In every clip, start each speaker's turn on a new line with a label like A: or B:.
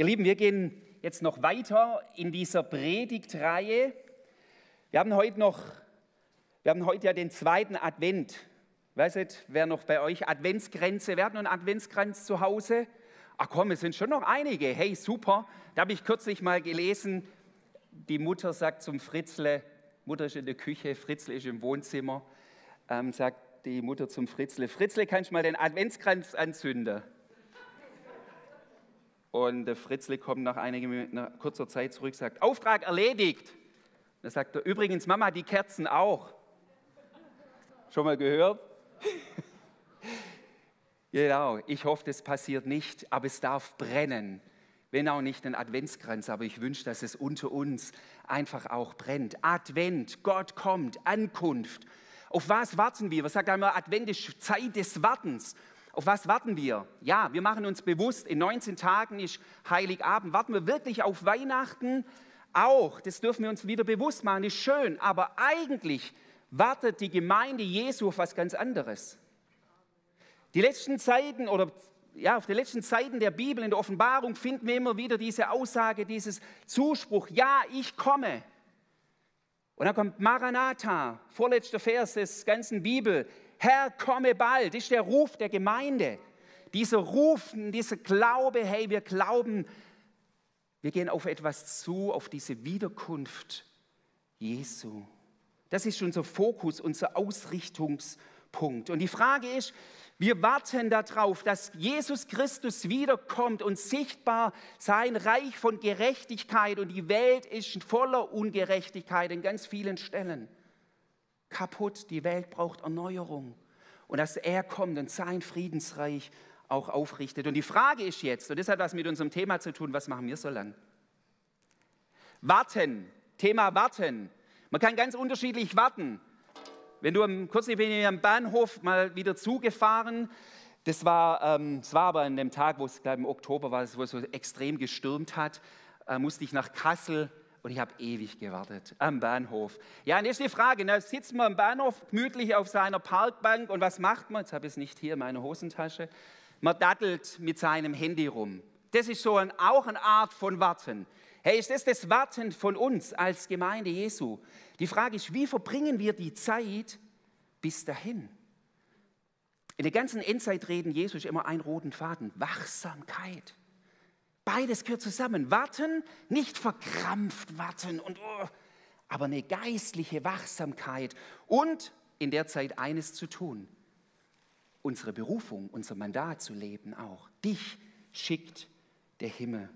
A: Ihr Lieben, wir gehen jetzt noch weiter in dieser Predigtreihe. Wir haben heute noch, wir haben heute ja den zweiten Advent. Weißt du, wer noch bei euch Adventsgrenze, wer hat noch einen Adventskranz zu Hause? Ach komm, es sind schon noch einige. Hey, super. Da habe ich kürzlich mal gelesen, die Mutter sagt zum Fritzle, Mutter ist in der Küche, Fritzle ist im Wohnzimmer, ähm, sagt die Mutter zum Fritzle, Fritzle, kannst du mal den Adventskranz anzünden? Und der Fritzle kommt nach, einiger, nach kurzer Zeit zurück, sagt, Auftrag erledigt. Dann sagt er, übrigens, Mama, die Kerzen auch. Schon mal gehört? genau, ich hoffe, das passiert nicht, aber es darf brennen. Wenn auch nicht ein Adventskranz, aber ich wünsche, dass es unter uns einfach auch brennt. Advent, Gott kommt, Ankunft. Auf was warten wir? Was sagt einmal Advent ist Zeit des Wartens. Auf was warten wir? Ja, wir machen uns bewusst, in 19 Tagen ist Heiligabend. Warten wir wirklich auf Weihnachten? Auch, das dürfen wir uns wieder bewusst machen, ist schön, aber eigentlich wartet die Gemeinde Jesu auf was ganz anderes. Die letzten Zeiten oder ja, auf den letzten Seiten der Bibel in der Offenbarung finden wir immer wieder diese Aussage, dieses Zuspruch, ja, ich komme. Und dann kommt Maranatha, vorletzter Vers des ganzen Bibel, Herr, komme bald, ist der Ruf der Gemeinde. Dieser Ruf, dieser Glaube, hey, wir glauben, wir gehen auf etwas zu, auf diese Wiederkunft Jesu. Das ist unser Fokus, unser Ausrichtungspunkt. Und die Frage ist, wir warten darauf, dass Jesus Christus wiederkommt und sichtbar sein Reich von Gerechtigkeit und die Welt ist voller Ungerechtigkeit in ganz vielen Stellen kaputt, die Welt braucht Erneuerung. Und dass er kommt und sein Friedensreich auch aufrichtet. Und die Frage ist jetzt, und das hat was mit unserem Thema zu tun, was machen wir so lang? Warten, Thema Warten. Man kann ganz unterschiedlich warten. Wenn du am, kürzlich bin ich am Bahnhof mal wieder zugefahren, das war, ähm, das war aber an dem Tag, wo es glaube im Oktober war, wo es so extrem gestürmt hat, äh, musste ich nach Kassel und ich habe ewig gewartet am Bahnhof. Ja, und jetzt die Frage, da sitzt man am Bahnhof gemütlich auf seiner Parkbank und was macht man? Jetzt habe ich es nicht hier in meiner Hosentasche. Man dattelt mit seinem Handy rum. Das ist so ein, auch eine Art von Warten. Hey, ist das das Warten von uns als Gemeinde Jesu? Die Frage ist, wie verbringen wir die Zeit bis dahin? In der ganzen Endzeitreden Jesus immer einen roten Faden, Wachsamkeit. Beides gehört zusammen. Warten, nicht verkrampft warten, und, oh, aber eine geistliche Wachsamkeit und in der Zeit eines zu tun. Unsere Berufung, unser Mandat zu leben auch. Dich schickt der Himmel.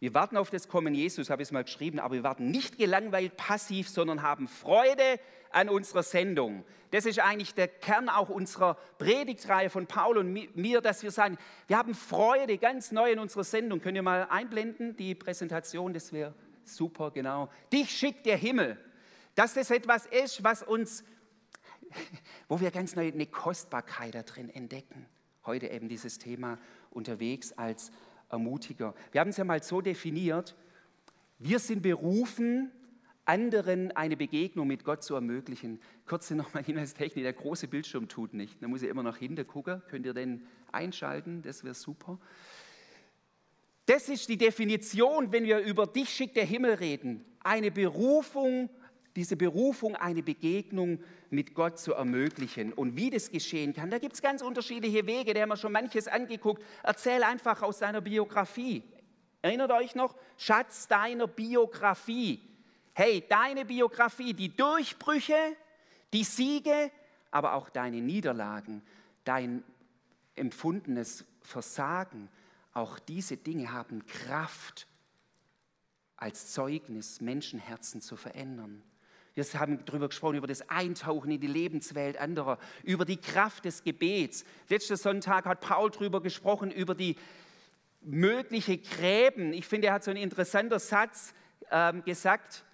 A: Wir warten auf das Kommen Jesus, habe ich es mal geschrieben, aber wir warten nicht gelangweilt passiv, sondern haben Freude an unserer Sendung. Das ist eigentlich der Kern auch unserer Predigtreihe von Paul und mir, dass wir sagen, wir haben Freude ganz neu in unserer Sendung. Könnt ihr mal einblenden, die Präsentation, das wäre super, genau. Dich schickt der Himmel. Dass das etwas ist, was uns, wo wir ganz neu eine Kostbarkeit da drin entdecken. Heute eben dieses Thema unterwegs als Ermutiger. Wir haben es ja mal so definiert, wir sind berufen, anderen eine Begegnung mit Gott zu ermöglichen. Kurze nochmal Hinweistechnik, der große Bildschirm tut nicht. Da muss ich immer noch hinter gucken. Könnt ihr den einschalten? Das wäre super. Das ist die Definition, wenn wir über dich schickt der Himmel reden. Eine Berufung, diese Berufung, eine Begegnung mit Gott zu ermöglichen. Und wie das geschehen kann, da gibt es ganz unterschiedliche Wege, da haben wir schon manches angeguckt. Erzähl einfach aus deiner Biografie. Erinnert euch noch? Schatz deiner Biografie. Hey, deine Biografie, die Durchbrüche, die Siege, aber auch deine Niederlagen, dein empfundenes Versagen, auch diese Dinge haben Kraft, als Zeugnis Menschenherzen zu verändern. Wir haben darüber gesprochen, über das Eintauchen in die Lebenswelt anderer, über die Kraft des Gebets. Letzten Sonntag hat Paul darüber gesprochen, über die mögliche Gräben. Ich finde, er hat so einen interessanten Satz ähm, gesagt.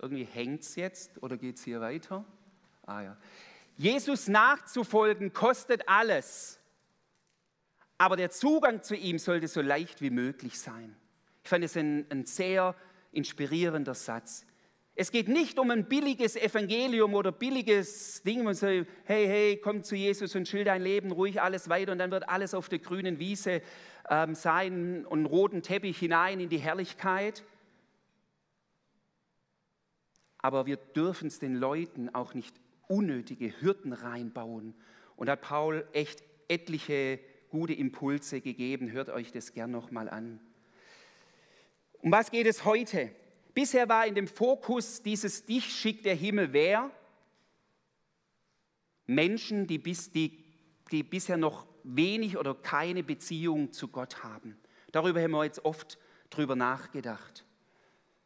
A: Irgendwie hängt es jetzt oder geht es hier weiter? Ah ja. Jesus nachzufolgen kostet alles, aber der Zugang zu ihm sollte so leicht wie möglich sein. Ich fand es ein, ein sehr inspirierender Satz. Es geht nicht um ein billiges Evangelium oder billiges Ding, man sagt, hey, hey, komm zu Jesus und chill dein Leben ruhig alles weiter und dann wird alles auf der grünen Wiese ähm, sein und roten Teppich hinein in die Herrlichkeit. Aber wir dürfen es den Leuten auch nicht unnötige Hürden reinbauen. Und hat Paul echt etliche gute Impulse gegeben. Hört euch das gern nochmal an. Um was geht es heute? Bisher war in dem Fokus dieses Dich schickt der Himmel wer? Menschen, die, bis, die, die bisher noch wenig oder keine Beziehung zu Gott haben. Darüber haben wir jetzt oft drüber nachgedacht.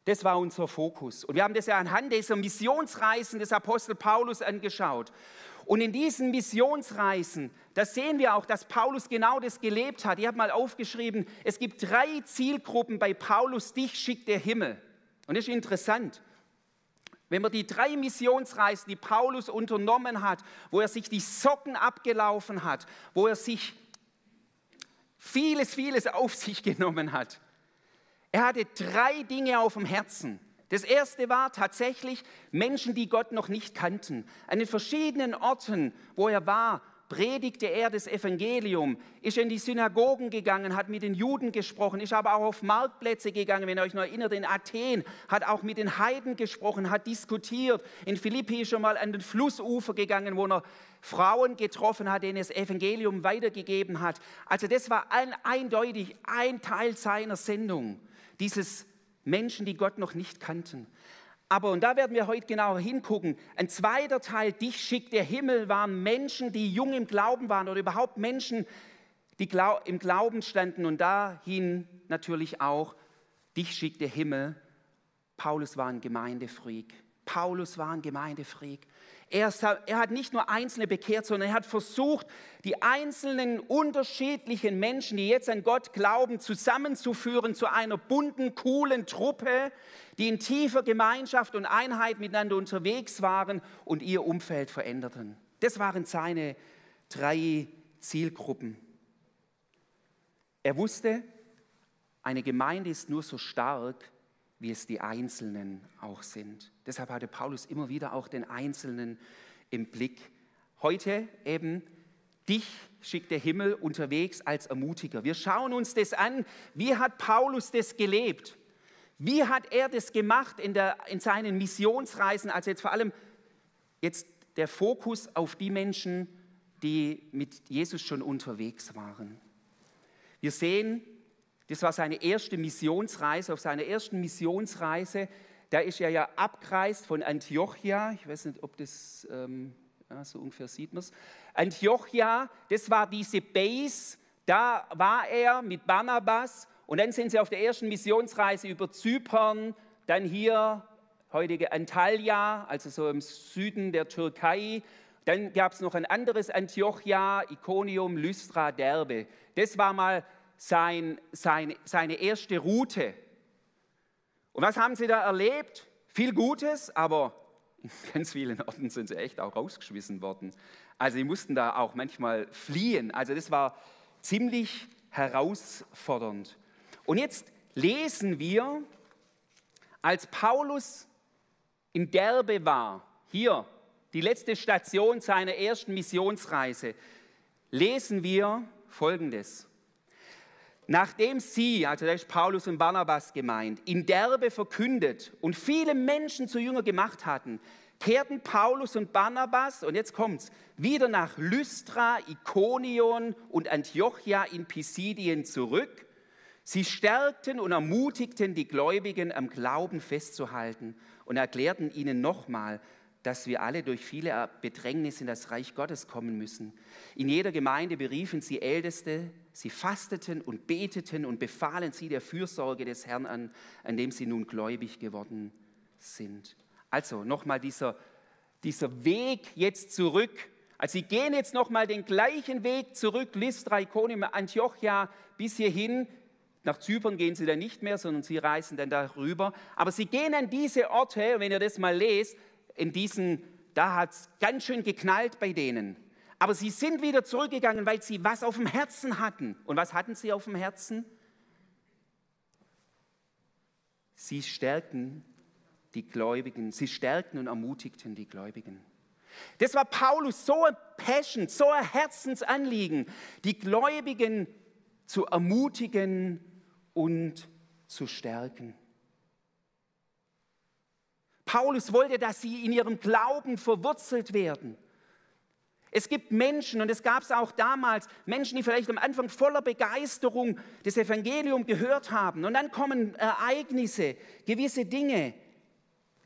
A: Das war unser Fokus. Und wir haben das ja anhand dieser Missionsreisen des Apostel Paulus angeschaut. Und in diesen Missionsreisen, da sehen wir auch, dass Paulus genau das gelebt hat. Ich habe mal aufgeschrieben, es gibt drei Zielgruppen bei Paulus, dich schickt der Himmel. Und das ist interessant. Wenn man die drei Missionsreisen, die Paulus unternommen hat, wo er sich die Socken abgelaufen hat, wo er sich vieles, vieles auf sich genommen hat, er hatte drei Dinge auf dem Herzen. Das erste war tatsächlich Menschen, die Gott noch nicht kannten. An den verschiedenen Orten, wo er war, predigte er das Evangelium, ist in die Synagogen gegangen, hat mit den Juden gesprochen, ist aber auch auf Marktplätze gegangen, wenn ihr euch noch erinnert, in Athen, hat auch mit den Heiden gesprochen, hat diskutiert. In Philippi ist er mal an den Flussufer gegangen, wo er Frauen getroffen hat, denen das Evangelium weitergegeben hat. Also das war ein, eindeutig ein Teil seiner Sendung dieses Menschen, die Gott noch nicht kannten. Aber, und da werden wir heute genauer hingucken, ein zweiter Teil, dich schickt der Himmel, waren Menschen, die jung im Glauben waren oder überhaupt Menschen, die im Glauben standen und dahin natürlich auch, dich schickt der Himmel. Paulus war ein Gemeindefreak. Paulus war ein Gemeindefreak. Er, er, hat nicht nur Einzelne bekehrt, sondern er hat versucht, die einzelnen unterschiedlichen Menschen, die jetzt an Gott glauben, zusammenzuführen zu einer bunten, coolen Truppe, die in tiefer Gemeinschaft und Einheit miteinander unterwegs waren und ihr Umfeld veränderten. Das waren seine drei Zielgruppen. Er wusste, eine Gemeinde ist nur so stark, wie es die Einzelnen auch sind. Deshalb hatte Paulus immer wieder auch den Einzelnen im Blick. Heute eben, dich schickt der Himmel unterwegs als Ermutiger. Wir schauen uns das an. Wie hat Paulus das gelebt? Wie hat er das gemacht in, der, in seinen Missionsreisen? Also jetzt vor allem jetzt der Fokus auf die Menschen, die mit Jesus schon unterwegs waren. Wir sehen, das war seine erste Missionsreise. Auf seiner ersten Missionsreise, da ist er ja abgereist von Antiochia. Ich weiß nicht, ob das, ähm, ja, so ungefähr sieht man es. Antiochia, das war diese Base, da war er mit Barnabas. Und dann sind sie auf der ersten Missionsreise über Zypern, dann hier heutige Antalya, also so im Süden der Türkei. Dann gab es noch ein anderes Antiochia, Iconium, Lystra, Derbe. Das war mal sein, sein, seine erste Route. Und was haben sie da erlebt? Viel Gutes, aber in ganz vielen Orten sind sie echt auch rausgeschmissen worden. Also sie mussten da auch manchmal fliehen. Also das war ziemlich herausfordernd. Und jetzt lesen wir, als Paulus in Derbe war, hier die letzte Station seiner ersten Missionsreise, lesen wir Folgendes. Nachdem sie, also da ist Paulus und Barnabas gemeint, in Derbe verkündet und viele Menschen zu Jünger gemacht hatten, kehrten Paulus und Barnabas, und jetzt kommt's, wieder nach Lystra, Ikonion und Antiochia in Pisidien zurück. Sie stärkten und ermutigten die Gläubigen am Glauben festzuhalten und erklärten ihnen nochmal, dass wir alle durch viele Bedrängnisse in das Reich Gottes kommen müssen. In jeder Gemeinde beriefen sie Älteste, sie fasteten und beteten und befahlen sie der Fürsorge des Herrn an, an dem sie nun gläubig geworden sind. Also nochmal dieser, dieser Weg jetzt zurück. Also sie gehen jetzt nochmal den gleichen Weg zurück, Lystra, Iconium, Antiochia, bis hierhin. Nach Zypern gehen sie dann nicht mehr, sondern sie reisen dann darüber. Aber sie gehen an diese Orte, wenn ihr das mal lest, in diesen, da hat es ganz schön geknallt bei denen. Aber sie sind wieder zurückgegangen, weil sie was auf dem Herzen hatten. Und was hatten sie auf dem Herzen? Sie stärkten die Gläubigen, sie stärkten und ermutigten die Gläubigen. Das war Paulus so ein Passion, so ein Herzensanliegen, die Gläubigen zu ermutigen und zu stärken. Paulus wollte, dass sie in ihrem Glauben verwurzelt werden. Es gibt Menschen, und es gab es auch damals, Menschen, die vielleicht am Anfang voller Begeisterung das Evangelium gehört haben. Und dann kommen Ereignisse, gewisse Dinge,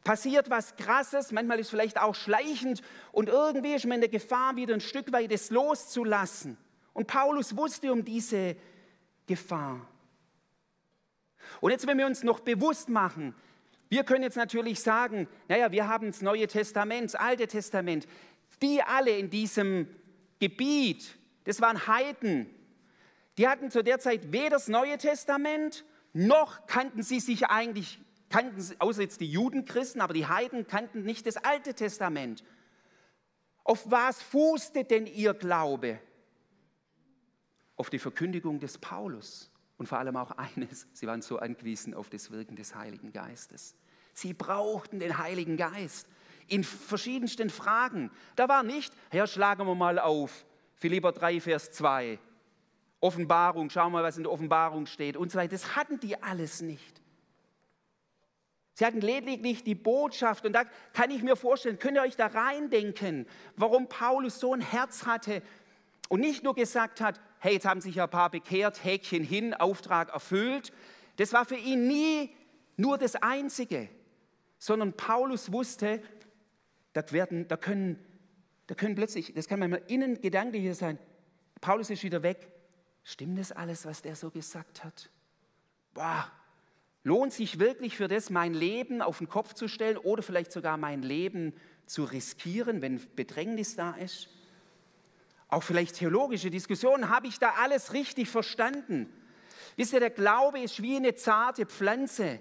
A: passiert was Krasses, manchmal ist es vielleicht auch schleichend und irgendwie ist man in der Gefahr, wieder ein Stück weit es loszulassen. Und Paulus wusste um diese Gefahr. Und jetzt, wenn wir uns noch bewusst machen, wir können jetzt natürlich sagen, naja, wir haben das Neue Testament, das Alte Testament. Die alle in diesem Gebiet, das waren Heiden, die hatten zu der Zeit weder das Neue Testament, noch kannten sie sich eigentlich, kannten, außer jetzt die Judenchristen, aber die Heiden kannten nicht das Alte Testament. Auf was fußte denn ihr Glaube? Auf die Verkündigung des Paulus. Und vor allem auch eines, sie waren so angewiesen auf das Wirken des Heiligen Geistes. Sie brauchten den Heiligen Geist in verschiedensten Fragen. Da war nicht, Herr, schlagen wir mal auf, Philipper 3, Vers 2, Offenbarung, schau mal, was in der Offenbarung steht und so weiter. Das hatten die alles nicht. Sie hatten lediglich die Botschaft und da kann ich mir vorstellen, könnt ihr euch da reindenken, warum Paulus so ein Herz hatte und nicht nur gesagt hat, hey, jetzt haben sich ein paar bekehrt, Häkchen hin, Auftrag erfüllt. Das war für ihn nie nur das Einzige sondern Paulus wusste, das werden, da, können, da können plötzlich, das kann manchmal innen gedanklich sein, Paulus ist wieder weg. Stimmt das alles, was der so gesagt hat? Boah, lohnt sich wirklich für das, mein Leben auf den Kopf zu stellen oder vielleicht sogar mein Leben zu riskieren, wenn Bedrängnis da ist? Auch vielleicht theologische Diskussionen, habe ich da alles richtig verstanden? Wisst ihr, der Glaube ist wie eine zarte Pflanze.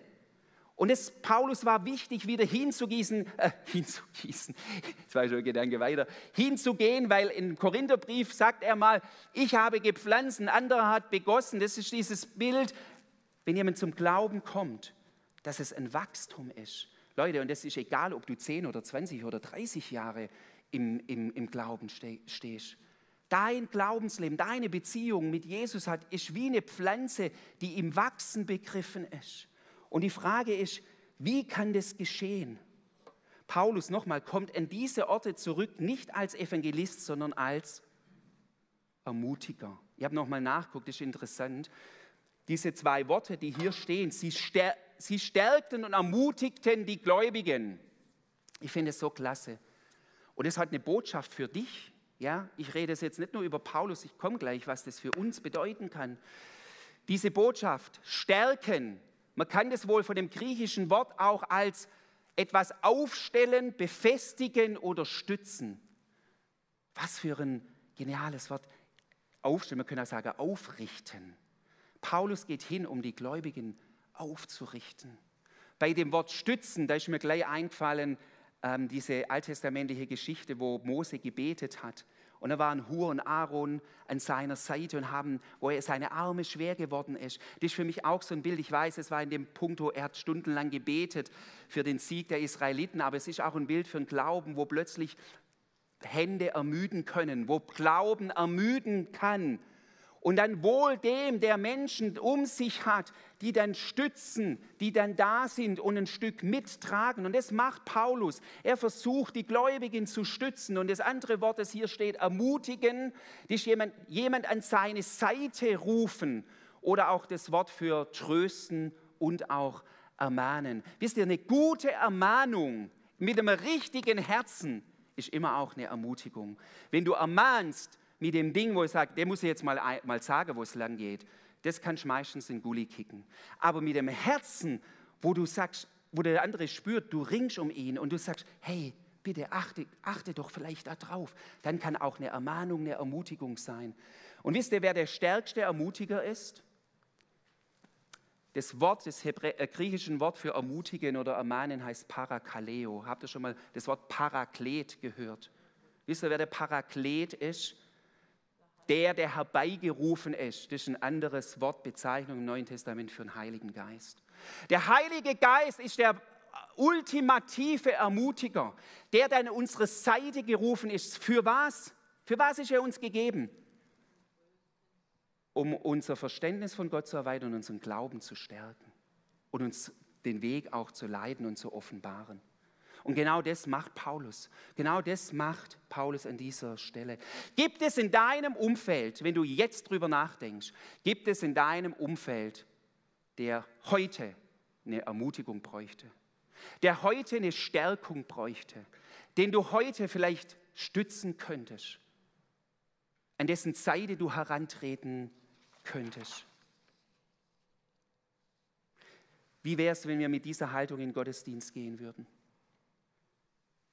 A: Und es, Paulus war wichtig, wieder hinzugießen, äh, hinzugießen, jetzt war schon ein Gedanke weiter, hinzugehen, weil im Korintherbrief sagt er mal, ich habe gepflanzt, ein anderer hat begossen. Das ist dieses Bild, wenn jemand zum Glauben kommt, dass es ein Wachstum ist. Leute, und das ist egal, ob du 10 oder 20 oder 30 Jahre im, im, im Glauben stehst. Dein Glaubensleben, deine Beziehung mit Jesus hat, ist wie eine Pflanze, die im Wachsen begriffen ist. Und die Frage ist, wie kann das geschehen? Paulus nochmal kommt an diese Orte zurück, nicht als Evangelist, sondern als Ermutiger. Ich habe nochmal nachgeguckt, das ist interessant. Diese zwei Worte, die hier stehen, sie, stär sie stärkten und ermutigten die Gläubigen. Ich finde es so klasse. Und es hat eine Botschaft für dich. Ja, ich rede jetzt nicht nur über Paulus, ich komme gleich, was das für uns bedeuten kann. Diese Botschaft, stärken, man kann das wohl von dem griechischen Wort auch als etwas aufstellen, befestigen oder stützen. Was für ein geniales Wort. Aufstellen, man könnte auch sagen aufrichten. Paulus geht hin, um die Gläubigen aufzurichten. Bei dem Wort stützen, da ist mir gleich eingefallen, ähm, diese alttestamentliche Geschichte, wo Mose gebetet hat. Und da waren Hur und Aaron an seiner Seite und haben, wo er seine Arme schwer geworden ist. Das ist für mich auch so ein Bild. Ich weiß, es war in dem Punkt, wo er hat stundenlang gebetet für den Sieg der Israeliten, aber es ist auch ein Bild für einen Glauben, wo plötzlich Hände ermüden können, wo Glauben ermüden kann und dann wohl dem, der Menschen um sich hat, die dann stützen, die dann da sind und ein Stück mittragen. Und das macht Paulus. Er versucht, die Gläubigen zu stützen. Und das andere Wort, das hier steht, ermutigen, ist jemand, jemand an seine Seite rufen. Oder auch das Wort für trösten und auch ermahnen. Wisst ihr, eine gute Ermahnung mit einem richtigen Herzen ist immer auch eine Ermutigung. Wenn du ermahnst, mit dem Ding, wo ich sage, der muss jetzt mal, mal sagen, wo es lang geht, das kannst du meistens in Gully kicken. Aber mit dem Herzen, wo du sagst, wo der andere spürt, du ringst um ihn und du sagst, hey, bitte achte, achte doch vielleicht darauf, dann kann auch eine Ermahnung, eine Ermutigung sein. Und wisst ihr, wer der stärkste Ermutiger ist? Das Wort, das Hebrä äh, Wort für ermutigen oder ermahnen heißt Parakaleo. Habt ihr schon mal das Wort Paraklet gehört? Wisst ihr, wer der Paraklet ist? Der, der herbeigerufen ist. Das ist ein anderes Wort, Bezeichnung im Neuen Testament für den Heiligen Geist. Der Heilige Geist ist der ultimative Ermutiger, der dann an unsere Seite gerufen ist. Für was? Für was ist er uns gegeben? Um unser Verständnis von Gott zu erweitern und unseren Glauben zu stärken und uns den Weg auch zu leiten und zu offenbaren. Und genau das macht Paulus. Genau das macht Paulus an dieser Stelle. Gibt es in deinem Umfeld, wenn du jetzt drüber nachdenkst, gibt es in deinem Umfeld, der heute eine Ermutigung bräuchte, der heute eine Stärkung bräuchte, den du heute vielleicht stützen könntest, an dessen Seite du herantreten könntest? Wie wäre es, wenn wir mit dieser Haltung in den Gottesdienst gehen würden?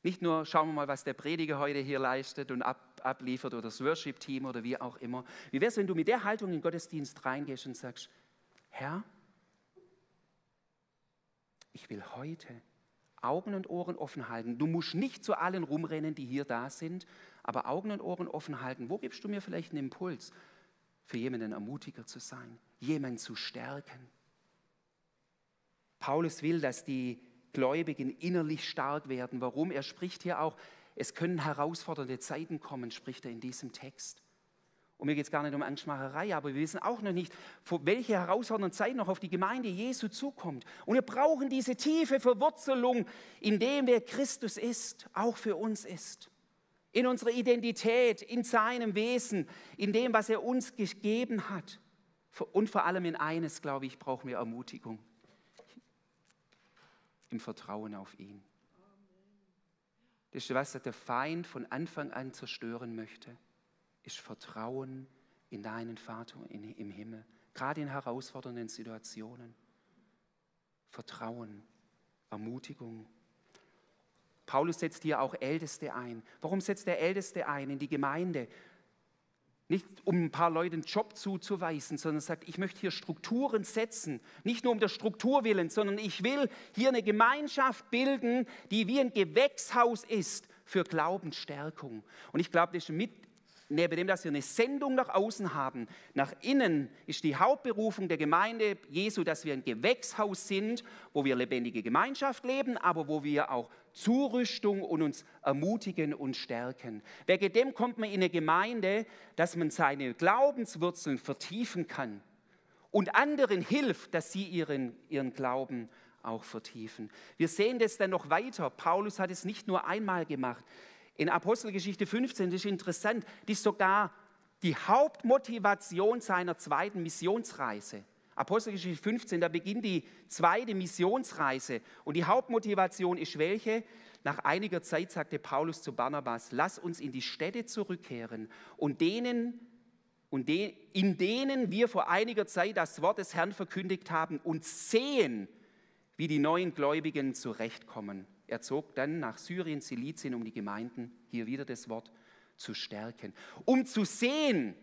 A: Nicht nur schauen wir mal, was der Prediger heute hier leistet und ab, abliefert oder das Worship-Team oder wie auch immer. Wie wäre es, wenn du mit der Haltung in den Gottesdienst reingehst und sagst, Herr, ich will heute Augen und Ohren offen halten. Du musst nicht zu allen rumrennen, die hier da sind, aber Augen und Ohren offen halten. Wo gibst du mir vielleicht einen Impuls, für jemanden Ermutiger zu sein, jemanden zu stärken? Paulus will, dass die Gläubigen innerlich stark werden. Warum? Er spricht hier auch, es können herausfordernde Zeiten kommen, spricht er in diesem Text. Und mir geht es gar nicht um Angstmacherei, aber wir wissen auch noch nicht, welche herausfordernden Zeiten noch auf die Gemeinde Jesu zukommt. Und wir brauchen diese tiefe Verwurzelung, in dem wer Christus ist, auch für uns ist. In unserer Identität, in seinem Wesen, in dem, was er uns gegeben hat. Und vor allem in eines, glaube ich, brauchen wir Ermutigung im Vertrauen auf ihn. Das ist was der Feind von Anfang an zerstören möchte, ist Vertrauen in deinen Vater im Himmel, gerade in herausfordernden Situationen. Vertrauen, Ermutigung. Paulus setzt hier auch Älteste ein. Warum setzt der Älteste ein in die Gemeinde? Nicht um ein paar Leuten einen Job zuzuweisen, sondern sagt, ich möchte hier Strukturen setzen. Nicht nur um der Struktur willen, sondern ich will hier eine Gemeinschaft bilden, die wie ein Gewächshaus ist für Glaubensstärkung. Und ich glaube, das ist mit neben dem, dass wir eine Sendung nach außen haben, nach innen ist die Hauptberufung der Gemeinde Jesu, dass wir ein Gewächshaus sind, wo wir lebendige Gemeinschaft leben, aber wo wir auch Zurüstung und uns ermutigen und stärken. Wegen dem kommt man in eine Gemeinde, dass man seine Glaubenswurzeln vertiefen kann und anderen hilft, dass sie ihren, ihren Glauben auch vertiefen. Wir sehen das dann noch weiter. Paulus hat es nicht nur einmal gemacht. In Apostelgeschichte 15, das ist interessant, das ist sogar die Hauptmotivation seiner zweiten Missionsreise. Apostelgeschichte 15, da beginnt die zweite Missionsreise. Und die Hauptmotivation ist welche? Nach einiger Zeit sagte Paulus zu Barnabas, lass uns in die Städte zurückkehren und denen, und de, in denen wir vor einiger Zeit das Wort des Herrn verkündigt haben und sehen, wie die neuen Gläubigen zurechtkommen. Er zog dann nach Syrien, Silizien, um die Gemeinden, hier wieder das Wort, zu stärken. Um zu sehen,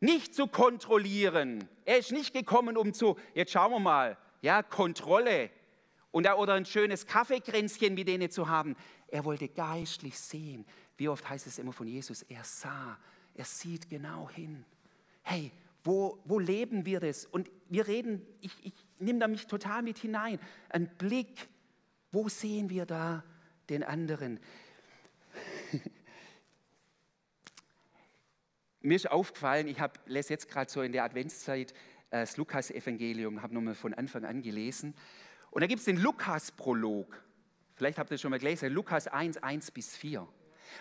A: nicht zu kontrollieren. Er ist nicht gekommen, um zu, jetzt schauen wir mal, ja, Kontrolle und, oder ein schönes Kaffeekränzchen mit denen zu haben. Er wollte geistlich sehen. Wie oft heißt es immer von Jesus, er sah, er sieht genau hin. Hey, wo, wo leben wir das? Und wir reden, ich, ich nehme da mich total mit hinein. Ein Blick wo sehen wir da den anderen? Mir ist aufgefallen, ich hab, lese jetzt gerade so in der Adventszeit äh, das Lukas-Evangelium, habe nochmal von Anfang an gelesen. Und da gibt es den Lukas-Prolog. Vielleicht habt ihr schon mal gelesen, Lukas 1, 1 bis 4.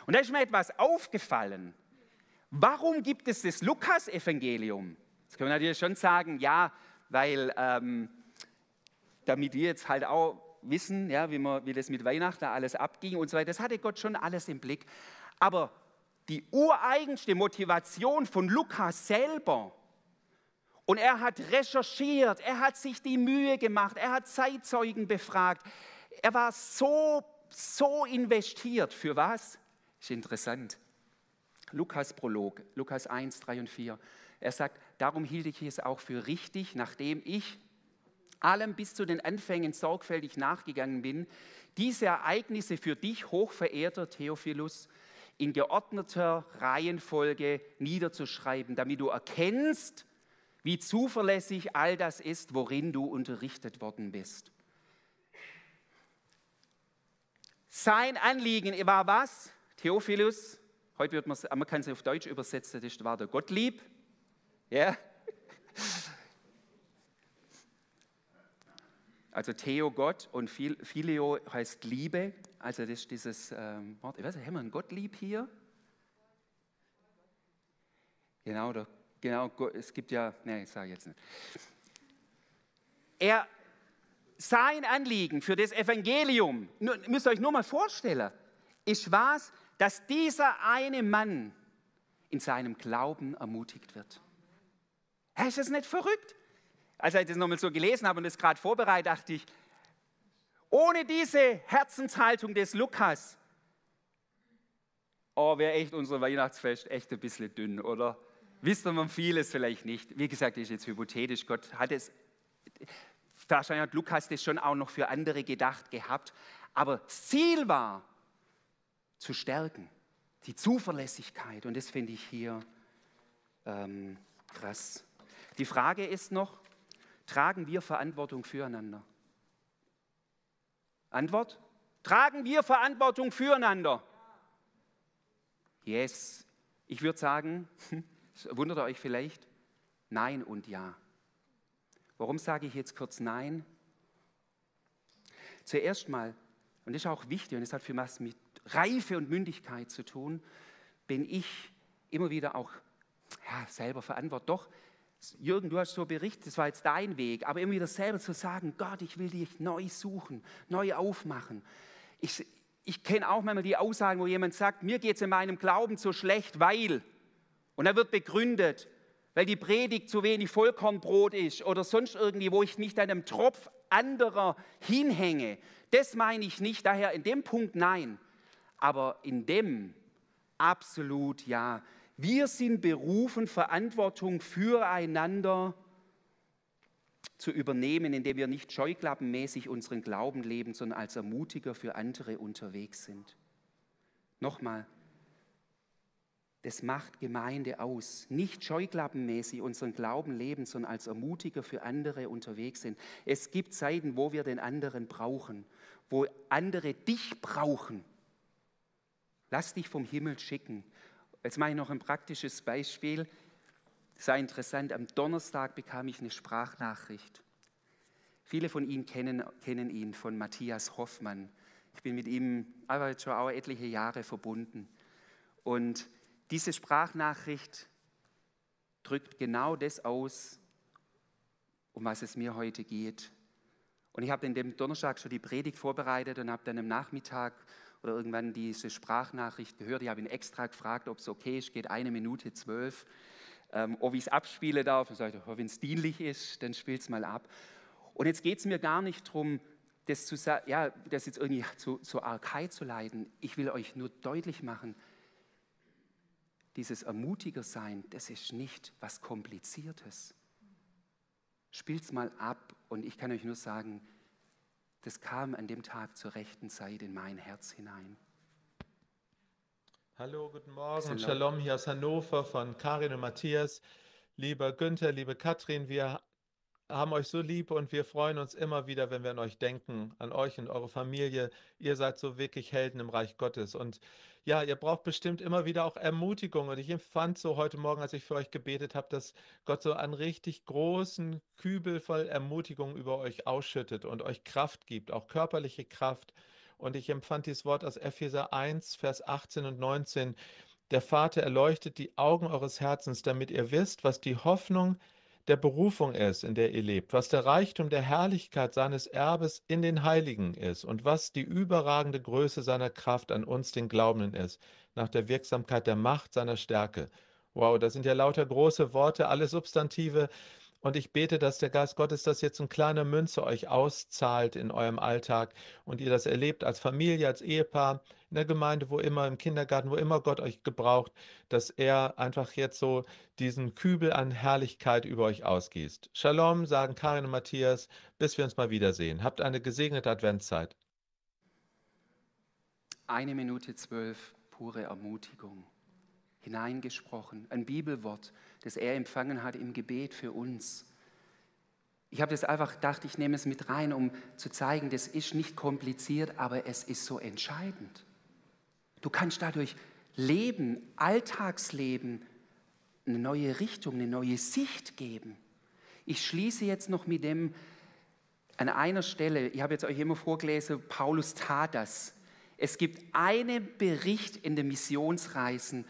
A: Und da ist mir etwas aufgefallen. Warum gibt es das Lukas-Evangelium? Das können wir natürlich schon sagen, ja, weil ähm, damit wir jetzt halt auch wissen, ja, wie, man, wie das mit Weihnachten alles abging und so weiter. Das hatte Gott schon alles im Blick. Aber die ureigenste Motivation von Lukas selber, und er hat recherchiert, er hat sich die Mühe gemacht, er hat Zeitzeugen befragt, er war so, so investiert. Für was? Ist interessant. Lukas Prolog, Lukas 1, 3 und 4. Er sagt, darum hielt ich es auch für richtig, nachdem ich allem bis zu den Anfängen sorgfältig nachgegangen bin, diese Ereignisse für dich, hochverehrter Theophilus, in geordneter Reihenfolge niederzuschreiben, damit du erkennst, wie zuverlässig all das ist, worin du unterrichtet worden bist. Sein Anliegen war was? Theophilus, heute wird man, man kann es auf Deutsch übersetzen, das war der Gottlieb. Ja? Also Theo Gott und Phileo heißt Liebe. Also das ist dieses ähm, Wort. Ich weiß nicht, haben wir einen Gottlieb hier? Genau, der, genau, es gibt ja, nein, ich sage jetzt nicht. Er, sein Anliegen für das Evangelium, müsst ihr euch nur mal vorstellen, ist was, dass dieser eine Mann in seinem Glauben ermutigt wird. Ist das nicht verrückt? Als ich das nochmal so gelesen habe und das gerade vorbereitet, dachte ich, ohne diese Herzenshaltung des Lukas, oh, wäre echt unser Weihnachtsfest echt ein bisschen dünn, oder? Wisst man vieles vielleicht nicht. Wie gesagt, das ist jetzt hypothetisch. Gott hat es, wahrscheinlich hat Lukas das schon auch noch für andere gedacht gehabt. Aber das Ziel war, zu stärken, die Zuverlässigkeit. Und das finde ich hier ähm, krass. Die Frage ist noch, tragen wir Verantwortung füreinander? Antwort? Tragen wir Verantwortung füreinander? Yes. Ich würde sagen, wundert euch vielleicht, nein und ja. Warum sage ich jetzt kurz nein? Zuerst mal, und das ist auch wichtig und das hat für was mit Reife und Mündigkeit zu tun, bin ich immer wieder auch ja, selber verantwortlich. Doch, Jürgen, du hast so berichtet, das war jetzt dein Weg, aber immer wieder selber zu sagen, Gott, ich will dich neu suchen, neu aufmachen. Ich, ich kenne auch manchmal die Aussagen, wo jemand sagt, mir geht es in meinem Glauben so schlecht, weil, und er wird begründet, weil die Predigt zu wenig Vollkornbrot ist oder sonst irgendwie, wo ich mich an einem Tropf anderer hinhänge. Das meine ich nicht, daher in dem Punkt nein, aber in dem absolut ja. Wir sind berufen, Verantwortung füreinander zu übernehmen, indem wir nicht scheuklappenmäßig unseren Glauben leben, sondern als Ermutiger für andere unterwegs sind. Nochmal, das macht Gemeinde aus. Nicht scheuklappenmäßig unseren Glauben leben, sondern als Ermutiger für andere unterwegs sind. Es gibt Zeiten, wo wir den anderen brauchen, wo andere dich brauchen. Lass dich vom Himmel schicken. Jetzt mache ich noch ein praktisches Beispiel. Sei interessant, am Donnerstag bekam ich eine Sprachnachricht. Viele von Ihnen kennen, kennen ihn von Matthias Hoffmann. Ich bin mit ihm aber jetzt schon auch etliche Jahre verbunden. Und diese Sprachnachricht drückt genau das aus, um was es mir heute geht. Und ich habe in dem Donnerstag schon die Predigt vorbereitet und habe dann am Nachmittag oder irgendwann diese Sprachnachricht gehört. Ich habe ihn extra gefragt, ob es okay ist, geht eine Minute zwölf, ähm, ob ich es abspielen darf. Und sagte, wenn es dienlich ist, dann spielt es mal ab. Und jetzt geht es mir gar nicht darum, das, zu, ja, das jetzt irgendwie zu, zur Arkei zu leiten. Ich will euch nur deutlich machen, dieses Ermutiger sein, das ist nicht was Kompliziertes. Spielt es mal ab und ich kann euch nur sagen, das kam an dem Tag zur rechten Zeit in mein Herz hinein.
B: Hallo, guten Morgen. Shalom. Shalom hier aus Hannover von Karin und Matthias. Lieber Günther, liebe Katrin, wir haben euch so lieb und wir freuen uns immer wieder, wenn wir an euch denken, an euch und eure Familie. Ihr seid so wirklich Helden im Reich Gottes. Und ja, ihr braucht bestimmt immer wieder auch Ermutigung. Und ich empfand so heute Morgen, als ich für euch gebetet habe, dass Gott so einen richtig großen Kübel voll Ermutigung über euch ausschüttet und euch Kraft gibt, auch körperliche Kraft. Und ich empfand dieses Wort aus Epheser 1, Vers 18 und 19. Der Vater erleuchtet die Augen eures Herzens, damit ihr wisst, was die Hoffnung ist der Berufung ist, in der ihr lebt, was der Reichtum der Herrlichkeit seines Erbes in den Heiligen ist und was die überragende Größe seiner Kraft an uns, den Glaubenden, ist, nach der Wirksamkeit der Macht seiner Stärke. Wow, das sind ja lauter große Worte, alle Substantive, und ich bete, dass der Geist Gottes das jetzt in kleiner Münze euch auszahlt in eurem Alltag und ihr das erlebt als Familie, als Ehepaar, in der Gemeinde, wo immer, im Kindergarten, wo immer Gott euch gebraucht, dass er einfach jetzt so diesen Kübel an Herrlichkeit über euch ausgießt. Shalom, sagen Karin und Matthias, bis wir uns mal wiedersehen. Habt eine gesegnete Adventszeit.
A: Eine Minute zwölf, pure Ermutigung hineingesprochen, ein Bibelwort, das er empfangen hat im Gebet für uns. Ich habe das einfach gedacht, ich nehme es mit rein, um zu zeigen, das ist nicht kompliziert, aber es ist so entscheidend. Du kannst dadurch Leben, Alltagsleben, eine neue Richtung, eine neue Sicht geben. Ich schließe jetzt noch mit dem an einer Stelle, ich habe jetzt euch immer vorgelesen, Paulus tat das. Es gibt einen Bericht in den Missionsreisen,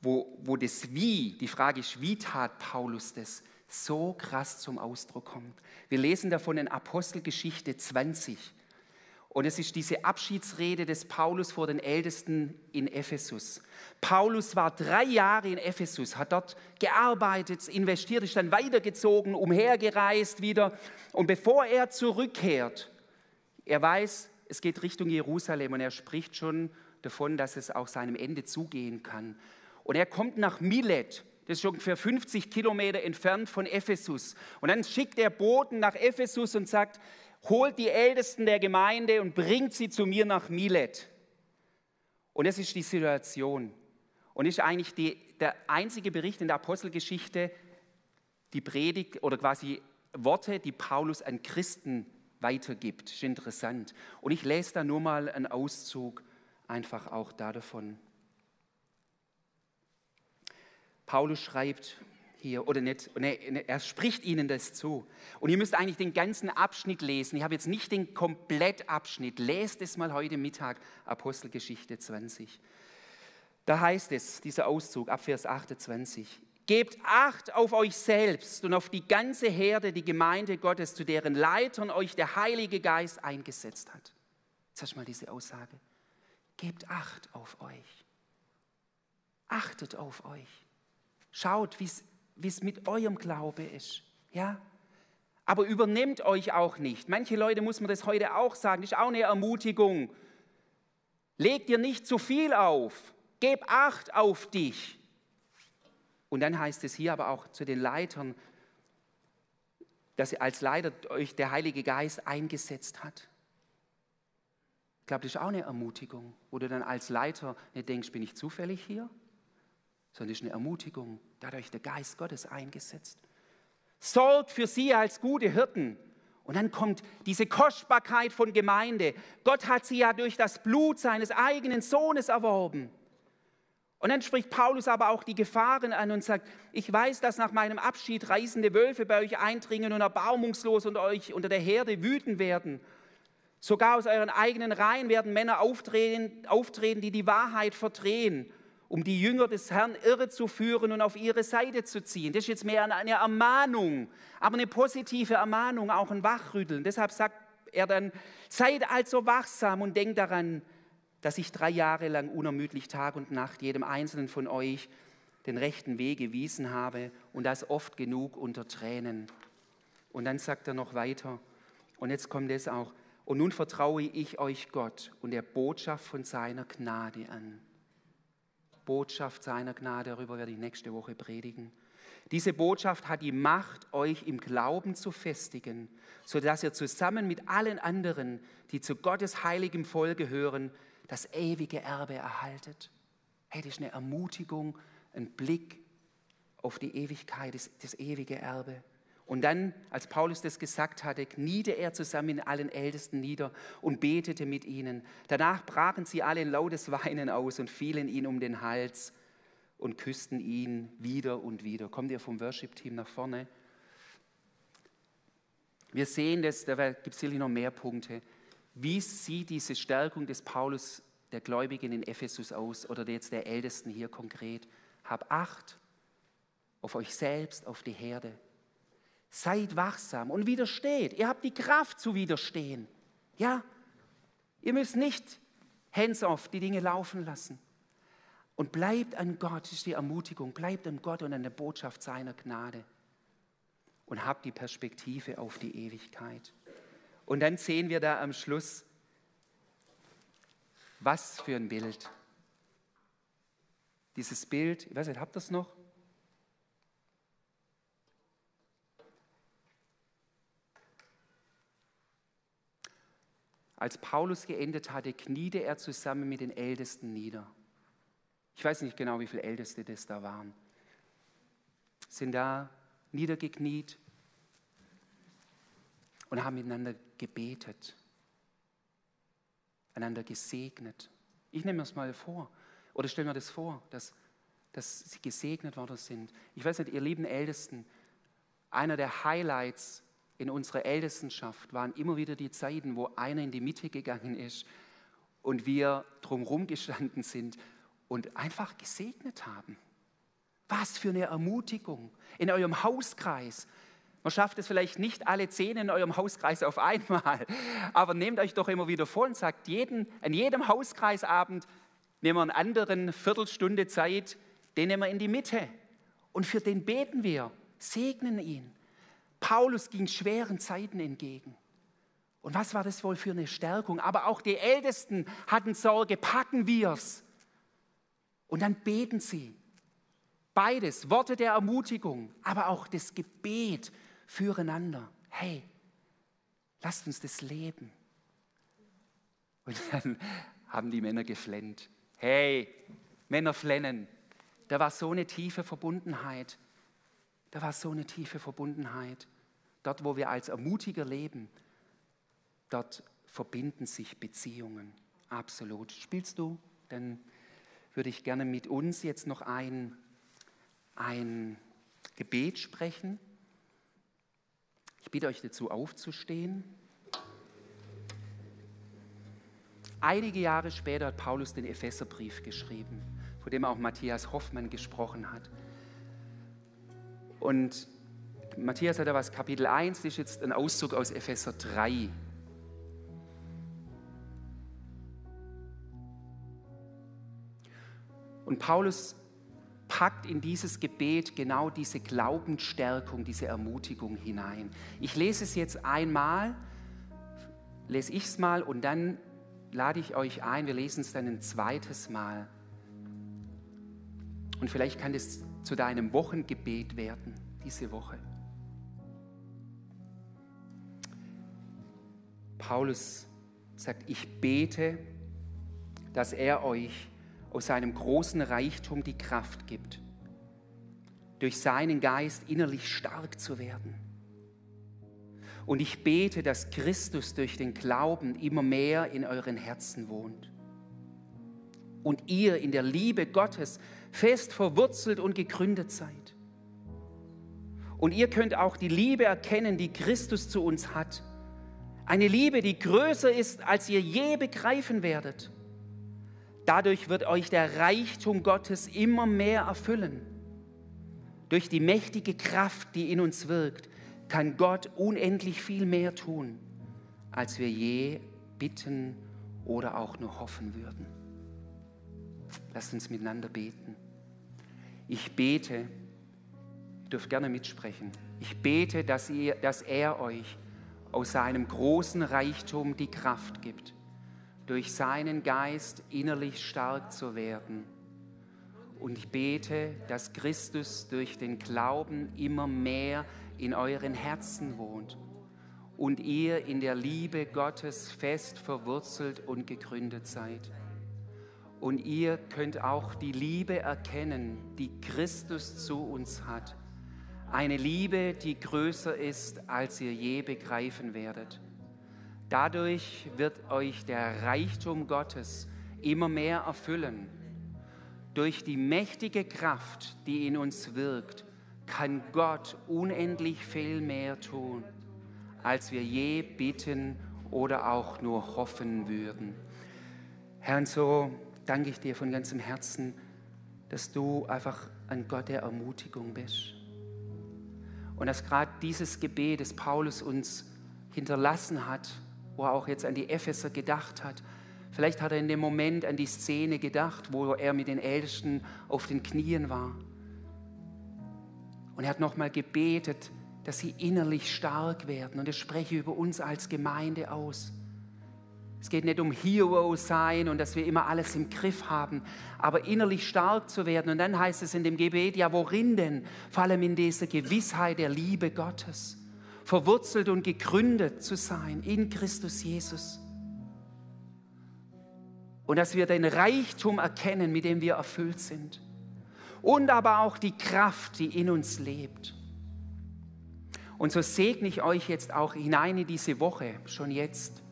A: wo, wo das Wie, die Frage ist, wie tat Paulus das, so krass zum Ausdruck kommt. Wir lesen davon in Apostelgeschichte 20. Und es ist diese Abschiedsrede des Paulus vor den Ältesten in Ephesus. Paulus war drei Jahre in Ephesus, hat dort gearbeitet, investiert, ist dann weitergezogen, umhergereist wieder. Und bevor er zurückkehrt, er weiß, es geht Richtung Jerusalem und er spricht schon davon, dass es auch seinem Ende zugehen kann. Und er kommt nach Milet, das ist ungefähr 50 Kilometer entfernt von Ephesus. Und dann schickt er Boten nach Ephesus und sagt, holt die Ältesten der Gemeinde und bringt sie zu mir nach Milet. Und das ist die Situation. Und ist eigentlich die, der einzige Bericht in der Apostelgeschichte, die Predigt oder quasi Worte, die Paulus an Christen weitergibt. Ist interessant. Und ich lese da nur mal einen Auszug einfach auch da davon. Paulus schreibt, hier oder nicht. Er, er, spricht ihnen das zu. Und ihr müsst eigentlich den ganzen Abschnitt lesen. Ich habe jetzt nicht den Komplettabschnitt. Lest es mal heute Mittag, Apostelgeschichte 20. Da heißt es, dieser Auszug ab Vers 28. Gebt Acht auf euch selbst und auf die ganze Herde, die Gemeinde Gottes, zu deren Leitern euch der Heilige Geist eingesetzt hat. Jetzt hast du mal diese Aussage. Gebt Acht auf euch. Achtet auf euch. Schaut, wie es mit eurem Glaube ist. Ja? Aber übernehmt euch auch nicht. Manche Leute muss man das heute auch sagen, ist auch eine Ermutigung. Leg dir nicht zu viel auf. Geb Acht auf dich. Und dann heißt es hier aber auch zu den Leitern, dass ihr als Leiter euch der Heilige Geist eingesetzt hat. Ich glaube, das ist auch eine Ermutigung, wo du dann als Leiter nicht denkst, bin ich zufällig hier, sondern es ist eine Ermutigung. Da hat euch der Geist Gottes eingesetzt. Sorgt für sie als gute Hirten. Und dann kommt diese Kostbarkeit von Gemeinde. Gott hat sie ja durch das Blut seines eigenen Sohnes erworben. Und dann spricht Paulus aber auch die Gefahren an und sagt, ich weiß, dass nach meinem Abschied reißende Wölfe bei euch eindringen und erbarmungslos unter euch unter der Herde wüten werden. Sogar aus euren eigenen Reihen werden Männer auftreten, auftreten die die Wahrheit verdrehen um die Jünger des Herrn irre zu führen und auf ihre Seite zu ziehen. Das ist jetzt mehr eine Ermahnung, aber eine positive Ermahnung, auch ein Wachrütteln. Deshalb sagt er dann, seid also wachsam und denkt daran, dass ich drei Jahre lang unermüdlich Tag und Nacht jedem Einzelnen von euch den rechten Weg gewiesen habe und das oft genug unter Tränen. Und dann sagt er noch weiter, und jetzt kommt es auch, und nun vertraue ich euch Gott und der Botschaft von seiner Gnade an. Botschaft seiner Gnade, darüber werde ich nächste Woche predigen. Diese Botschaft hat die Macht, euch im Glauben zu festigen, sodass ihr zusammen mit allen anderen, die zu Gottes heiligem Volk gehören, das ewige Erbe erhaltet. Hey, das ist eine Ermutigung, ein Blick auf die Ewigkeit, das, das ewige Erbe. Und dann, als Paulus das gesagt hatte, kniete er zusammen in allen Ältesten nieder und betete mit ihnen. Danach brachen sie alle in lautes Weinen aus und fielen ihn um den Hals und küssten ihn wieder und wieder. Kommt ihr vom Worship-Team nach vorne? Wir sehen das, da gibt es sicherlich noch mehr Punkte. Wie sieht diese Stärkung des Paulus, der Gläubigen in Ephesus aus oder jetzt der Ältesten hier konkret? Hab Acht auf euch selbst, auf die Herde. Seid wachsam und widersteht. Ihr habt die Kraft zu widerstehen. Ja, ihr müsst nicht hands-off die Dinge laufen lassen. Und bleibt an Gott, das ist die Ermutigung, bleibt an Gott und an der Botschaft seiner Gnade. Und habt die Perspektive auf die Ewigkeit. Und dann sehen wir da am Schluss, was für ein Bild. Dieses Bild, ich weiß nicht, habt ihr es noch? Als Paulus geendet hatte, kniete er zusammen mit den Ältesten nieder. Ich weiß nicht genau, wie viele Älteste das da waren. Sind da niedergekniet. und haben miteinander gebetet, einander gesegnet. Ich nehme mir das mal vor, oder stelle mir das vor, dass, dass sie gesegnet worden sind. Ich weiß nicht, ihr lieben Ältesten, einer der Highlights in unserer Ältestenschaft waren immer wieder die Zeiten, wo einer in die Mitte gegangen ist und wir drumherum gestanden sind und einfach gesegnet haben. Was für eine Ermutigung in eurem Hauskreis. Man schafft es vielleicht nicht alle zehn in eurem Hauskreis auf einmal, aber nehmt euch doch immer wieder vor und sagt, jeden, an jedem Hauskreisabend nehmen wir einen anderen Viertelstunde Zeit, den nehmen wir in die Mitte und für den beten wir, segnen ihn. Paulus ging schweren Zeiten entgegen. Und was war das wohl für eine Stärkung? Aber auch die Ältesten hatten Sorge, packen wir es. Und dann beten sie. Beides, Worte der Ermutigung, aber auch das Gebet füreinander. Hey, lasst uns das leben. Und dann haben die Männer geflennt. Hey, Männer flennen. Da war so eine tiefe Verbundenheit. Da war so eine tiefe Verbundenheit. Dort, wo wir als Ermutiger leben, dort verbinden sich Beziehungen. Absolut. Spielst du? Dann würde ich gerne mit uns jetzt noch ein ein Gebet sprechen. Ich bitte euch dazu aufzustehen. Einige Jahre später hat Paulus den Epheserbrief geschrieben, von dem auch Matthias Hoffmann gesprochen hat. Und Matthias hat da was, Kapitel 1 ist jetzt ein Auszug aus Epheser 3. Und Paulus packt in dieses Gebet genau diese Glaubensstärkung, diese Ermutigung hinein. Ich lese es jetzt einmal, lese ich es mal und dann lade ich euch ein, wir lesen es dann ein zweites Mal. Und vielleicht kann es zu deinem Wochengebet werden, diese Woche. Paulus sagt, ich bete, dass er euch aus seinem großen Reichtum die Kraft gibt, durch seinen Geist innerlich stark zu werden. Und ich bete, dass Christus durch den Glauben immer mehr in euren Herzen wohnt. Und ihr in der Liebe Gottes fest verwurzelt und gegründet seid. Und ihr könnt auch die Liebe erkennen, die Christus zu uns hat. Eine Liebe, die größer ist, als ihr je begreifen werdet. Dadurch wird euch der Reichtum Gottes immer mehr erfüllen. Durch die mächtige Kraft, die in uns wirkt, kann Gott unendlich viel mehr tun, als wir je bitten oder auch nur hoffen würden. Lasst uns miteinander beten. Ich bete, ihr dürft gerne mitsprechen, ich bete, dass, ihr, dass er euch aus seinem großen Reichtum die Kraft gibt durch seinen Geist innerlich stark zu werden. Und ich bete, dass Christus durch den Glauben immer mehr in euren Herzen wohnt und ihr in der Liebe Gottes fest verwurzelt und gegründet seid. Und ihr könnt auch die Liebe erkennen, die Christus zu uns hat. Eine Liebe, die größer ist, als ihr je begreifen werdet. Dadurch wird euch der Reichtum Gottes immer mehr erfüllen. Durch die mächtige Kraft, die in uns wirkt, kann Gott unendlich viel mehr tun, als wir je bitten oder auch nur hoffen würden. Herr, und so danke ich dir von ganzem Herzen, dass du einfach ein Gott der Ermutigung bist. Und dass gerade dieses Gebet, das Paulus uns hinterlassen hat, wo er auch jetzt an die Epheser gedacht hat. Vielleicht hat er in dem Moment an die Szene gedacht, wo er mit den Ältesten auf den Knien war. Und er hat nochmal gebetet, dass sie innerlich stark werden. Und ich spreche über uns als Gemeinde aus. Es geht nicht um Hero sein und dass wir immer alles im Griff haben, aber innerlich stark zu werden. Und dann heißt es in dem Gebet, ja, worin denn? Vor allem in dieser Gewissheit der Liebe Gottes verwurzelt und gegründet zu sein in Christus Jesus. Und dass wir den Reichtum erkennen, mit dem wir erfüllt sind. Und aber auch die Kraft, die in uns lebt. Und so segne ich euch jetzt auch hinein in diese Woche, schon jetzt.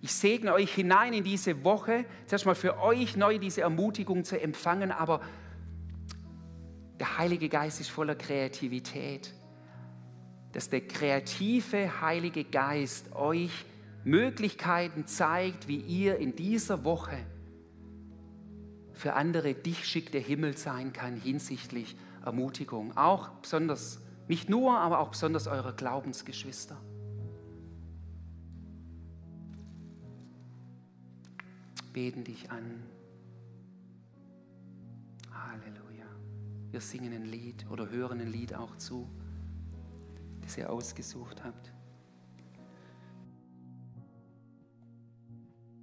A: Ich segne euch hinein in diese Woche, zuerst mal für euch neu diese Ermutigung zu empfangen, aber der Heilige Geist ist voller Kreativität. Dass der kreative Heilige Geist euch Möglichkeiten zeigt, wie ihr in dieser Woche für andere dich schickt der Himmel sein kann hinsichtlich Ermutigung. Auch besonders, nicht nur, aber auch besonders eure Glaubensgeschwister. Beten dich an. Halleluja. Wir singen ein Lied oder hören ein Lied auch zu, das ihr ausgesucht habt.